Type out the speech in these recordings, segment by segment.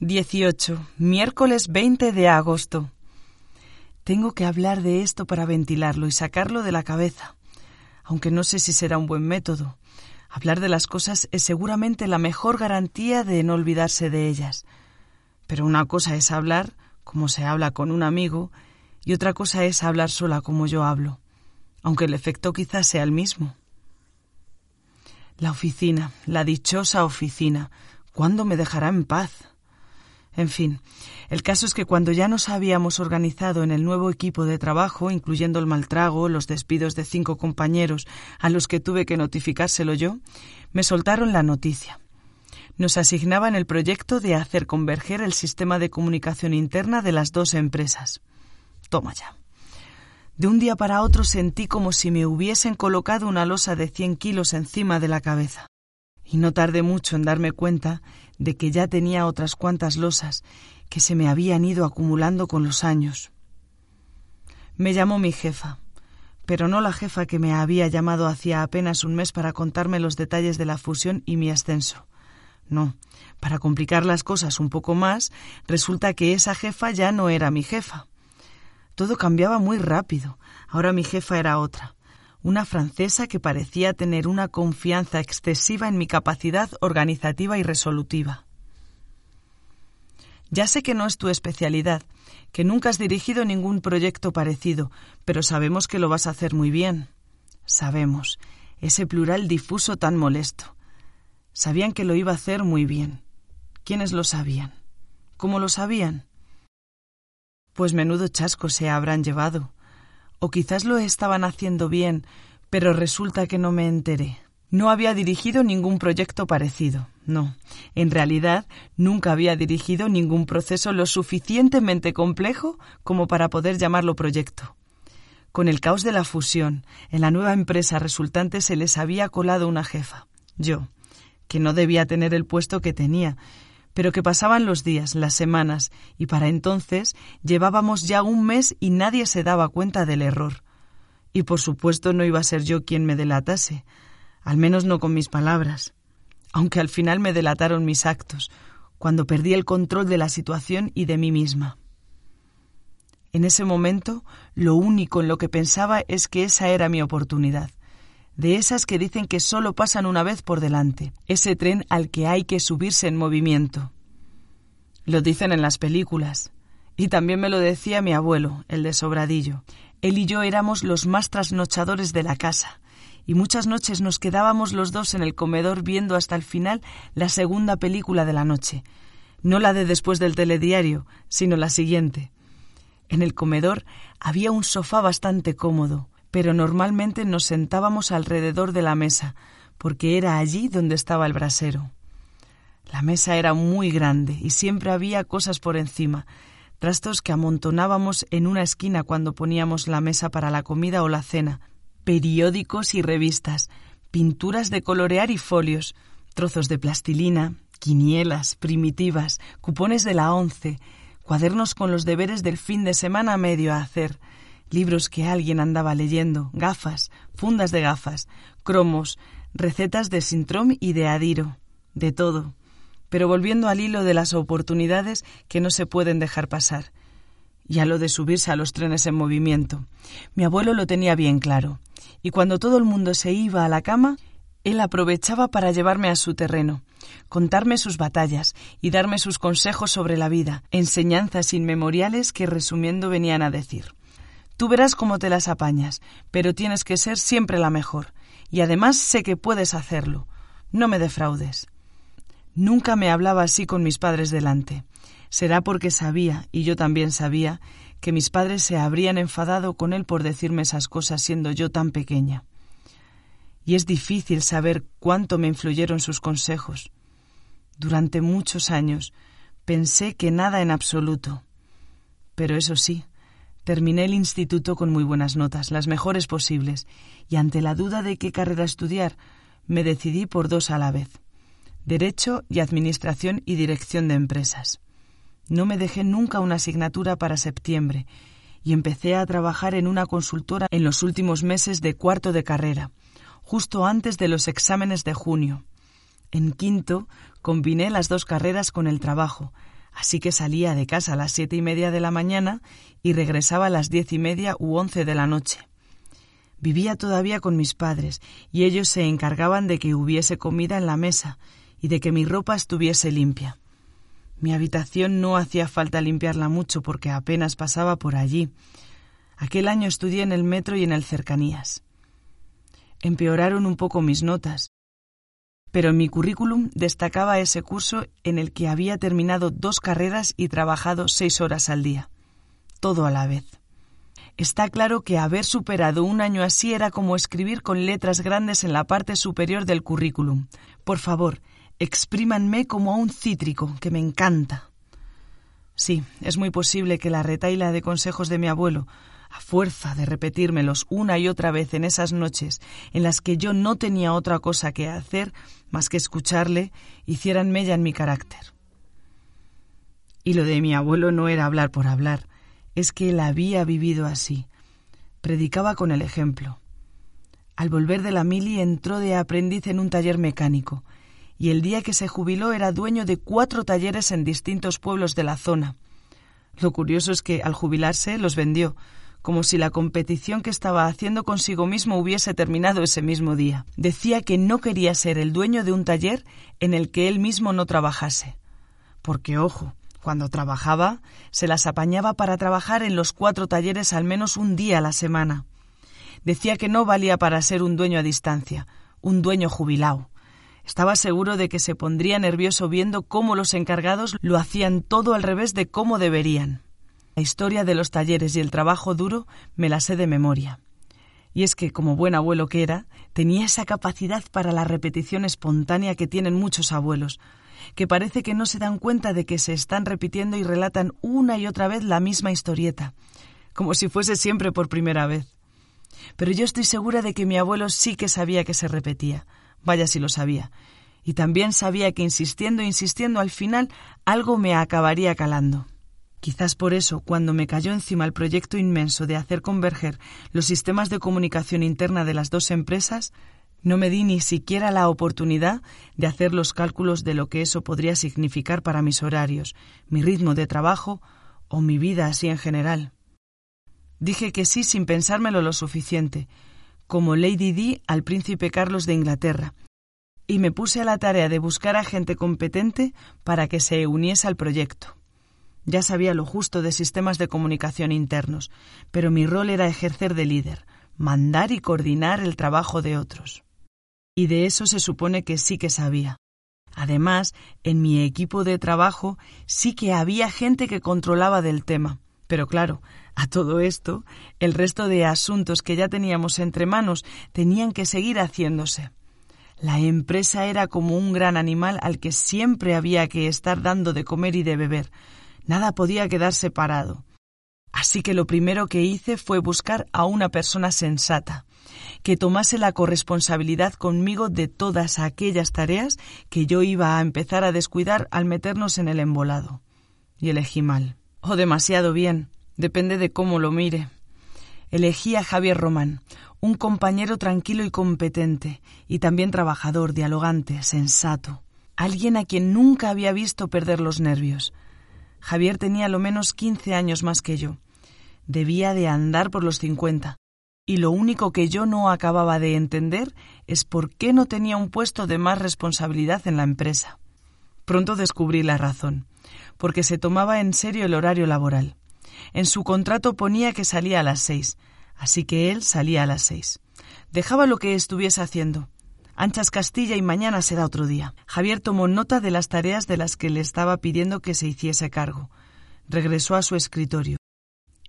18. Miércoles 20 de agosto. Tengo que hablar de esto para ventilarlo y sacarlo de la cabeza, aunque no sé si será un buen método. Hablar de las cosas es seguramente la mejor garantía de no olvidarse de ellas. Pero una cosa es hablar como se habla con un amigo y otra cosa es hablar sola como yo hablo, aunque el efecto quizás sea el mismo. La oficina, la dichosa oficina, ¿cuándo me dejará en paz? En fin, el caso es que cuando ya nos habíamos organizado en el nuevo equipo de trabajo, incluyendo el maltrago, los despidos de cinco compañeros a los que tuve que notificárselo yo, me soltaron la noticia. Nos asignaban el proyecto de hacer converger el sistema de comunicación interna de las dos empresas. Toma ya. De un día para otro sentí como si me hubiesen colocado una losa de cien kilos encima de la cabeza. Y no tardé mucho en darme cuenta de que ya tenía otras cuantas losas que se me habían ido acumulando con los años. Me llamó mi jefa, pero no la jefa que me había llamado hacía apenas un mes para contarme los detalles de la fusión y mi ascenso. No, para complicar las cosas un poco más, resulta que esa jefa ya no era mi jefa. Todo cambiaba muy rápido. Ahora mi jefa era otra una francesa que parecía tener una confianza excesiva en mi capacidad organizativa y resolutiva. Ya sé que no es tu especialidad, que nunca has dirigido ningún proyecto parecido, pero sabemos que lo vas a hacer muy bien. Sabemos, ese plural difuso tan molesto. Sabían que lo iba a hacer muy bien. ¿Quiénes lo sabían? ¿Cómo lo sabían? Pues menudo chasco se habrán llevado o quizás lo estaban haciendo bien, pero resulta que no me enteré. No había dirigido ningún proyecto parecido, no. En realidad, nunca había dirigido ningún proceso lo suficientemente complejo como para poder llamarlo proyecto. Con el caos de la fusión, en la nueva empresa resultante se les había colado una jefa, yo, que no debía tener el puesto que tenía, pero que pasaban los días, las semanas, y para entonces llevábamos ya un mes y nadie se daba cuenta del error. Y por supuesto no iba a ser yo quien me delatase, al menos no con mis palabras, aunque al final me delataron mis actos, cuando perdí el control de la situación y de mí misma. En ese momento, lo único en lo que pensaba es que esa era mi oportunidad, de esas que dicen que solo pasan una vez por delante, ese tren al que hay que subirse en movimiento. Lo dicen en las películas. Y también me lo decía mi abuelo, el de Sobradillo. Él y yo éramos los más trasnochadores de la casa, y muchas noches nos quedábamos los dos en el comedor viendo hasta el final la segunda película de la noche, no la de después del telediario, sino la siguiente. En el comedor había un sofá bastante cómodo, pero normalmente nos sentábamos alrededor de la mesa, porque era allí donde estaba el brasero. La mesa era muy grande y siempre había cosas por encima, trastos que amontonábamos en una esquina cuando poníamos la mesa para la comida o la cena, periódicos y revistas, pinturas de colorear y folios, trozos de plastilina, quinielas, primitivas, cupones de la once, cuadernos con los deberes del fin de semana medio a hacer, libros que alguien andaba leyendo, gafas, fundas de gafas, cromos, recetas de Sintrom y de Adiro, de todo. Pero volviendo al hilo de las oportunidades que no se pueden dejar pasar. Y a lo de subirse a los trenes en movimiento. Mi abuelo lo tenía bien claro. Y cuando todo el mundo se iba a la cama, él aprovechaba para llevarme a su terreno, contarme sus batallas y darme sus consejos sobre la vida, enseñanzas inmemoriales que resumiendo venían a decir. Tú verás cómo te las apañas, pero tienes que ser siempre la mejor. Y además sé que puedes hacerlo. No me defraudes. Nunca me hablaba así con mis padres delante. Será porque sabía, y yo también sabía, que mis padres se habrían enfadado con él por decirme esas cosas siendo yo tan pequeña. Y es difícil saber cuánto me influyeron sus consejos. Durante muchos años pensé que nada en absoluto. Pero eso sí, Terminé el instituto con muy buenas notas, las mejores posibles, y ante la duda de qué carrera estudiar, me decidí por dos a la vez, Derecho y Administración y Dirección de Empresas. No me dejé nunca una asignatura para septiembre, y empecé a trabajar en una consultora en los últimos meses de cuarto de carrera, justo antes de los exámenes de junio. En quinto, combiné las dos carreras con el trabajo, Así que salía de casa a las siete y media de la mañana y regresaba a las diez y media u once de la noche. Vivía todavía con mis padres y ellos se encargaban de que hubiese comida en la mesa y de que mi ropa estuviese limpia. Mi habitación no hacía falta limpiarla mucho porque apenas pasaba por allí. Aquel año estudié en el metro y en el cercanías. Empeoraron un poco mis notas, pero en mi currículum destacaba ese curso en el que había terminado dos carreras y trabajado seis horas al día. Todo a la vez. Está claro que haber superado un año así era como escribir con letras grandes en la parte superior del currículum. Por favor, exprímanme como a un cítrico, que me encanta. Sí, es muy posible que la retaila de consejos de mi abuelo a fuerza de repetírmelos una y otra vez en esas noches en las que yo no tenía otra cosa que hacer más que escucharle, hicieran mella en mi carácter. Y lo de mi abuelo no era hablar por hablar, es que él había vivido así. Predicaba con el ejemplo. Al volver de la mili entró de aprendiz en un taller mecánico, y el día que se jubiló era dueño de cuatro talleres en distintos pueblos de la zona. Lo curioso es que al jubilarse los vendió, como si la competición que estaba haciendo consigo mismo hubiese terminado ese mismo día. Decía que no quería ser el dueño de un taller en el que él mismo no trabajase. Porque, ojo, cuando trabajaba, se las apañaba para trabajar en los cuatro talleres al menos un día a la semana. Decía que no valía para ser un dueño a distancia, un dueño jubilado. Estaba seguro de que se pondría nervioso viendo cómo los encargados lo hacían todo al revés de cómo deberían. La historia de los talleres y el trabajo duro me la sé de memoria. Y es que, como buen abuelo que era, tenía esa capacidad para la repetición espontánea que tienen muchos abuelos, que parece que no se dan cuenta de que se están repitiendo y relatan una y otra vez la misma historieta, como si fuese siempre por primera vez. Pero yo estoy segura de que mi abuelo sí que sabía que se repetía, vaya si lo sabía, y también sabía que insistiendo, insistiendo, al final algo me acabaría calando. Quizás por eso, cuando me cayó encima el proyecto inmenso de hacer converger los sistemas de comunicación interna de las dos empresas, no me di ni siquiera la oportunidad de hacer los cálculos de lo que eso podría significar para mis horarios, mi ritmo de trabajo o mi vida así en general. Dije que sí sin pensármelo lo suficiente, como Lady Di al príncipe Carlos de Inglaterra, y me puse a la tarea de buscar a gente competente para que se uniese al proyecto. Ya sabía lo justo de sistemas de comunicación internos, pero mi rol era ejercer de líder, mandar y coordinar el trabajo de otros. Y de eso se supone que sí que sabía. Además, en mi equipo de trabajo sí que había gente que controlaba del tema. Pero claro, a todo esto, el resto de asuntos que ya teníamos entre manos tenían que seguir haciéndose. La empresa era como un gran animal al que siempre había que estar dando de comer y de beber, Nada podía quedar separado. Así que lo primero que hice fue buscar a una persona sensata, que tomase la corresponsabilidad conmigo de todas aquellas tareas que yo iba a empezar a descuidar al meternos en el embolado. Y elegí mal. O demasiado bien, depende de cómo lo mire. Elegí a Javier Román, un compañero tranquilo y competente, y también trabajador, dialogante, sensato, alguien a quien nunca había visto perder los nervios, Javier tenía lo menos quince años más que yo. Debía de andar por los cincuenta. Y lo único que yo no acababa de entender es por qué no tenía un puesto de más responsabilidad en la empresa. Pronto descubrí la razón, porque se tomaba en serio el horario laboral. En su contrato ponía que salía a las seis, así que él salía a las seis. Dejaba lo que estuviese haciendo, Anchas Castilla y mañana será otro día. Javier tomó nota de las tareas de las que le estaba pidiendo que se hiciese cargo. Regresó a su escritorio.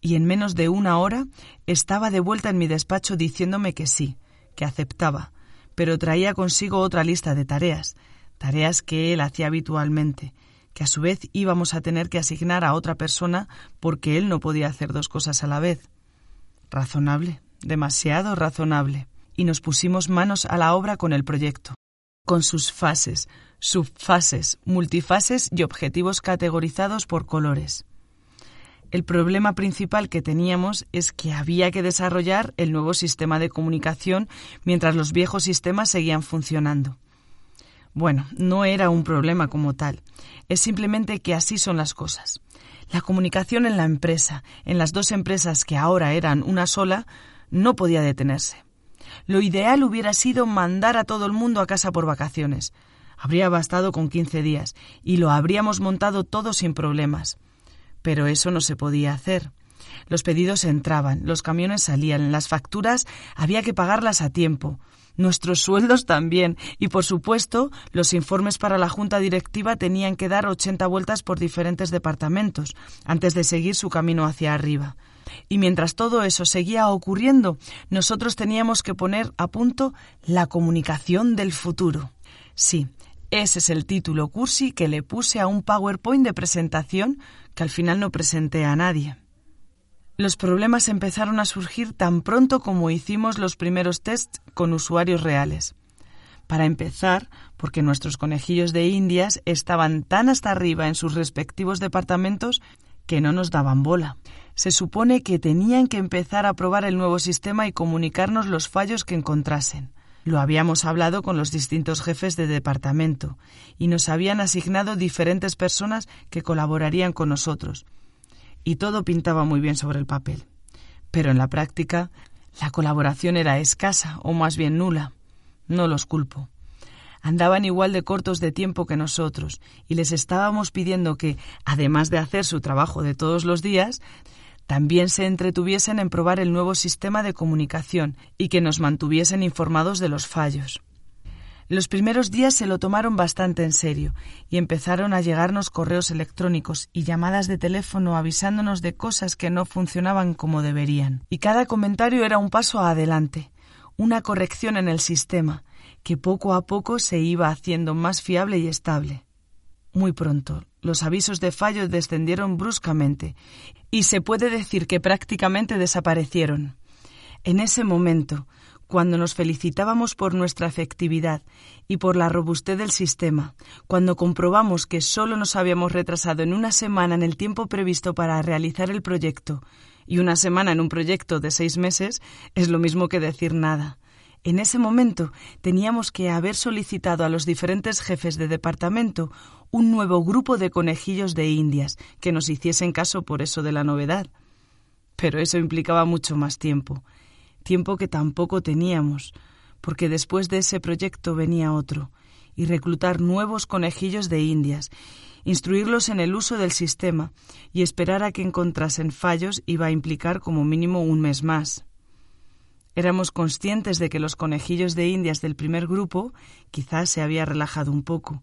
Y en menos de una hora estaba de vuelta en mi despacho diciéndome que sí, que aceptaba, pero traía consigo otra lista de tareas, tareas que él hacía habitualmente, que a su vez íbamos a tener que asignar a otra persona porque él no podía hacer dos cosas a la vez. Razonable, demasiado razonable y nos pusimos manos a la obra con el proyecto, con sus fases, subfases, multifases y objetivos categorizados por colores. El problema principal que teníamos es que había que desarrollar el nuevo sistema de comunicación mientras los viejos sistemas seguían funcionando. Bueno, no era un problema como tal. Es simplemente que así son las cosas. La comunicación en la empresa, en las dos empresas que ahora eran una sola, no podía detenerse. Lo ideal hubiera sido mandar a todo el mundo a casa por vacaciones. Habría bastado con quince días y lo habríamos montado todo sin problemas. Pero eso no se podía hacer. Los pedidos entraban, los camiones salían, las facturas había que pagarlas a tiempo, nuestros sueldos también, y por supuesto los informes para la Junta Directiva tenían que dar ochenta vueltas por diferentes departamentos antes de seguir su camino hacia arriba. Y mientras todo eso seguía ocurriendo, nosotros teníamos que poner a punto la comunicación del futuro. Sí, ese es el título cursi que le puse a un PowerPoint de presentación que al final no presenté a nadie. Los problemas empezaron a surgir tan pronto como hicimos los primeros tests con usuarios reales. Para empezar, porque nuestros conejillos de indias estaban tan hasta arriba en sus respectivos departamentos que no nos daban bola. Se supone que tenían que empezar a probar el nuevo sistema y comunicarnos los fallos que encontrasen. Lo habíamos hablado con los distintos jefes de departamento y nos habían asignado diferentes personas que colaborarían con nosotros. Y todo pintaba muy bien sobre el papel. Pero en la práctica, la colaboración era escasa o más bien nula. No los culpo andaban igual de cortos de tiempo que nosotros y les estábamos pidiendo que, además de hacer su trabajo de todos los días, también se entretuviesen en probar el nuevo sistema de comunicación y que nos mantuviesen informados de los fallos. Los primeros días se lo tomaron bastante en serio y empezaron a llegarnos correos electrónicos y llamadas de teléfono avisándonos de cosas que no funcionaban como deberían. Y cada comentario era un paso adelante, una corrección en el sistema, que poco a poco se iba haciendo más fiable y estable. Muy pronto, los avisos de fallo descendieron bruscamente y se puede decir que prácticamente desaparecieron. En ese momento, cuando nos felicitábamos por nuestra efectividad y por la robustez del sistema, cuando comprobamos que solo nos habíamos retrasado en una semana en el tiempo previsto para realizar el proyecto, y una semana en un proyecto de seis meses es lo mismo que decir nada. En ese momento teníamos que haber solicitado a los diferentes jefes de departamento un nuevo grupo de conejillos de indias que nos hiciesen caso por eso de la novedad. Pero eso implicaba mucho más tiempo, tiempo que tampoco teníamos, porque después de ese proyecto venía otro, y reclutar nuevos conejillos de indias, instruirlos en el uso del sistema y esperar a que encontrasen fallos iba a implicar como mínimo un mes más. Éramos conscientes de que los conejillos de indias del primer grupo quizás se había relajado un poco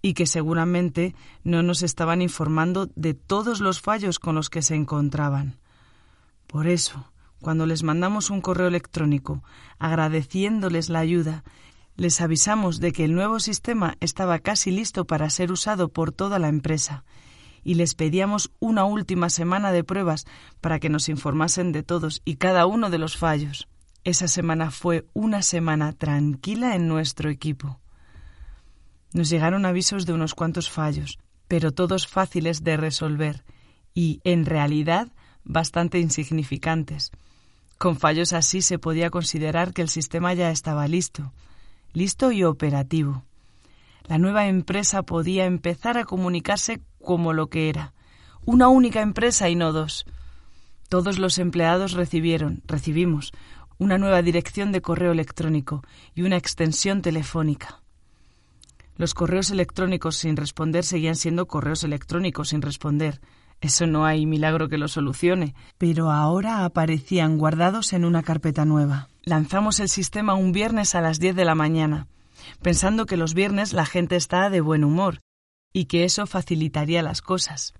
y que seguramente no nos estaban informando de todos los fallos con los que se encontraban. Por eso, cuando les mandamos un correo electrónico agradeciéndoles la ayuda, les avisamos de que el nuevo sistema estaba casi listo para ser usado por toda la empresa y les pedíamos una última semana de pruebas para que nos informasen de todos y cada uno de los fallos. Esa semana fue una semana tranquila en nuestro equipo. Nos llegaron avisos de unos cuantos fallos, pero todos fáciles de resolver y, en realidad, bastante insignificantes. Con fallos así se podía considerar que el sistema ya estaba listo, listo y operativo. La nueva empresa podía empezar a comunicarse como lo que era, una única empresa y no dos. Todos los empleados recibieron, recibimos, una nueva dirección de correo electrónico y una extensión telefónica. Los correos electrónicos sin responder seguían siendo correos electrónicos sin responder. Eso no hay milagro que lo solucione. Pero ahora aparecían guardados en una carpeta nueva. Lanzamos el sistema un viernes a las 10 de la mañana, pensando que los viernes la gente está de buen humor y que eso facilitaría las cosas.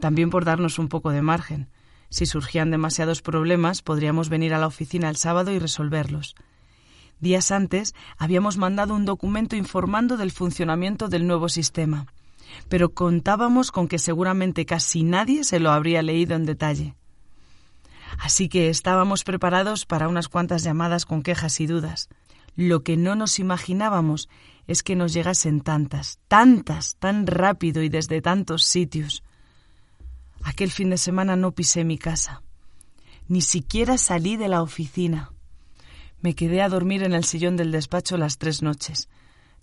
También por darnos un poco de margen. Si surgían demasiados problemas, podríamos venir a la oficina el sábado y resolverlos. Días antes habíamos mandado un documento informando del funcionamiento del nuevo sistema, pero contábamos con que seguramente casi nadie se lo habría leído en detalle. Así que estábamos preparados para unas cuantas llamadas con quejas y dudas. Lo que no nos imaginábamos es que nos llegasen tantas, tantas, tan rápido y desde tantos sitios. Aquel fin de semana no pisé mi casa. Ni siquiera salí de la oficina. Me quedé a dormir en el sillón del despacho las tres noches.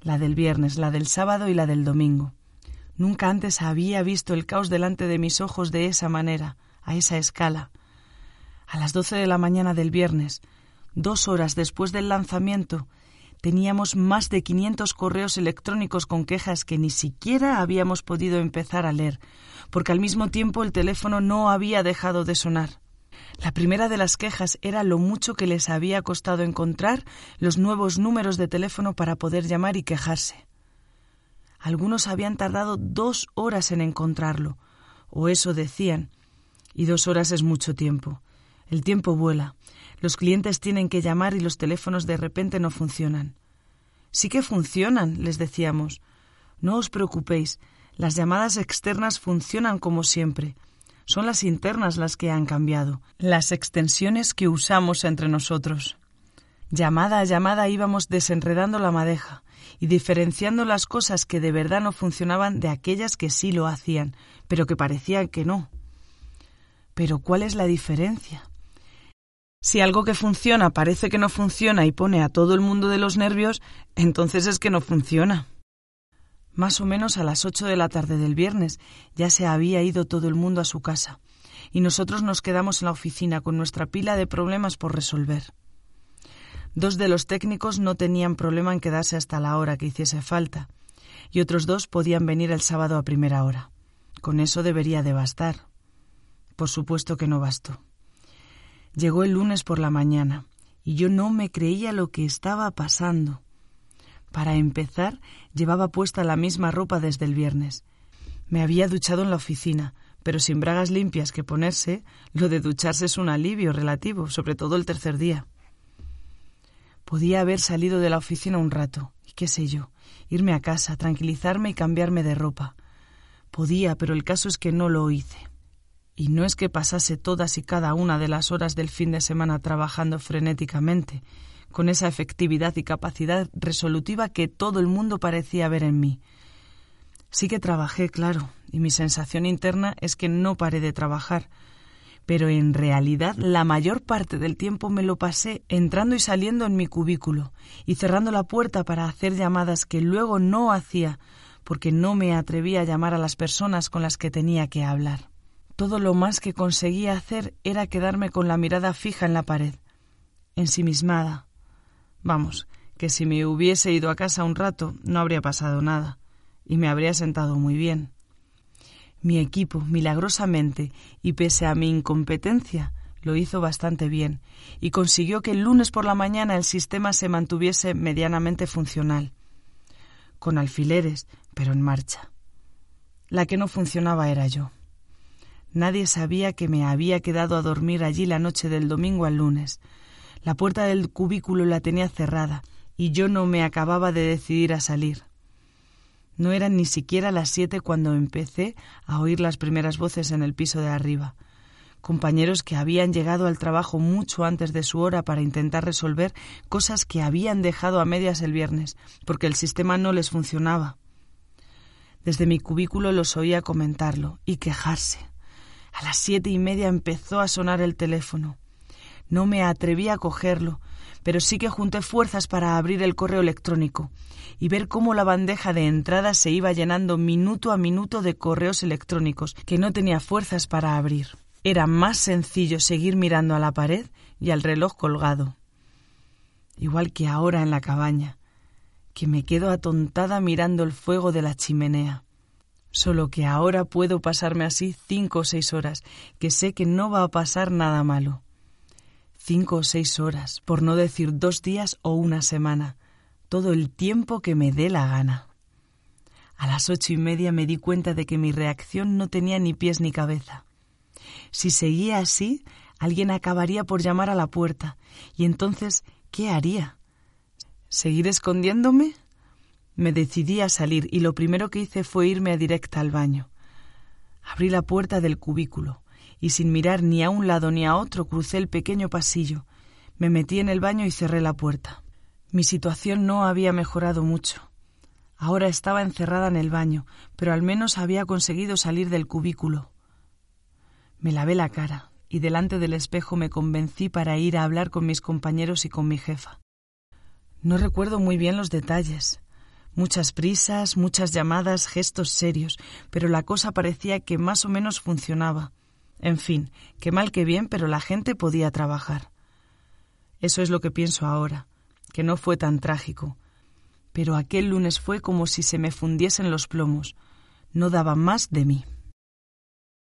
la del viernes, la del sábado y la del domingo. Nunca antes había visto el caos delante de mis ojos de esa manera, a esa escala. A las doce de la mañana del viernes, dos horas después del lanzamiento, teníamos más de 500 correos electrónicos con quejas que ni siquiera habíamos podido empezar a leer, porque al mismo tiempo el teléfono no había dejado de sonar. La primera de las quejas era lo mucho que les había costado encontrar los nuevos números de teléfono para poder llamar y quejarse. Algunos habían tardado dos horas en encontrarlo, o eso decían, y dos horas es mucho tiempo. El tiempo vuela. Los clientes tienen que llamar y los teléfonos de repente no funcionan. Sí que funcionan, les decíamos. No os preocupéis, las llamadas externas funcionan como siempre. Son las internas las que han cambiado, las extensiones que usamos entre nosotros. Llamada a llamada íbamos desenredando la madeja y diferenciando las cosas que de verdad no funcionaban de aquellas que sí lo hacían, pero que parecían que no. Pero ¿cuál es la diferencia? Si algo que funciona parece que no funciona y pone a todo el mundo de los nervios, entonces es que no funciona. Más o menos a las ocho de la tarde del viernes ya se había ido todo el mundo a su casa, y nosotros nos quedamos en la oficina con nuestra pila de problemas por resolver. Dos de los técnicos no tenían problema en quedarse hasta la hora que hiciese falta, y otros dos podían venir el sábado a primera hora. Con eso debería de bastar. Por supuesto que no bastó. Llegó el lunes por la mañana, y yo no me creía lo que estaba pasando. Para empezar, llevaba puesta la misma ropa desde el viernes. Me había duchado en la oficina, pero sin bragas limpias que ponerse, lo de ducharse es un alivio relativo, sobre todo el tercer día. Podía haber salido de la oficina un rato, y qué sé yo, irme a casa, tranquilizarme y cambiarme de ropa. Podía, pero el caso es que no lo hice. Y no es que pasase todas y cada una de las horas del fin de semana trabajando frenéticamente, con esa efectividad y capacidad resolutiva que todo el mundo parecía ver en mí. Sí que trabajé, claro, y mi sensación interna es que no paré de trabajar, pero en realidad la mayor parte del tiempo me lo pasé entrando y saliendo en mi cubículo y cerrando la puerta para hacer llamadas que luego no hacía porque no me atrevía a llamar a las personas con las que tenía que hablar. Todo lo más que conseguía hacer era quedarme con la mirada fija en la pared, ensimismada, Vamos, que si me hubiese ido a casa un rato no habría pasado nada, y me habría sentado muy bien. Mi equipo, milagrosamente, y pese a mi incompetencia, lo hizo bastante bien, y consiguió que el lunes por la mañana el sistema se mantuviese medianamente funcional, con alfileres, pero en marcha. La que no funcionaba era yo. Nadie sabía que me había quedado a dormir allí la noche del domingo al lunes, la puerta del cubículo la tenía cerrada y yo no me acababa de decidir a salir. No eran ni siquiera las siete cuando empecé a oír las primeras voces en el piso de arriba. Compañeros que habían llegado al trabajo mucho antes de su hora para intentar resolver cosas que habían dejado a medias el viernes, porque el sistema no les funcionaba. Desde mi cubículo los oía comentarlo y quejarse. A las siete y media empezó a sonar el teléfono. No me atreví a cogerlo, pero sí que junté fuerzas para abrir el correo electrónico y ver cómo la bandeja de entrada se iba llenando minuto a minuto de correos electrónicos que no tenía fuerzas para abrir. Era más sencillo seguir mirando a la pared y al reloj colgado. Igual que ahora en la cabaña, que me quedo atontada mirando el fuego de la chimenea. Solo que ahora puedo pasarme así cinco o seis horas, que sé que no va a pasar nada malo cinco o seis horas, por no decir dos días o una semana, todo el tiempo que me dé la gana. A las ocho y media me di cuenta de que mi reacción no tenía ni pies ni cabeza. Si seguía así, alguien acabaría por llamar a la puerta, y entonces, ¿qué haría? ¿Seguir escondiéndome? Me decidí a salir y lo primero que hice fue irme a directa al baño. Abrí la puerta del cubículo y sin mirar ni a un lado ni a otro crucé el pequeño pasillo, me metí en el baño y cerré la puerta. Mi situación no había mejorado mucho. Ahora estaba encerrada en el baño, pero al menos había conseguido salir del cubículo. Me lavé la cara y delante del espejo me convencí para ir a hablar con mis compañeros y con mi jefa. No recuerdo muy bien los detalles, Muchas prisas, muchas llamadas, gestos serios, pero la cosa parecía que más o menos funcionaba. En fin, que mal que bien, pero la gente podía trabajar. Eso es lo que pienso ahora, que no fue tan trágico. Pero aquel lunes fue como si se me fundiesen los plomos. No daba más de mí.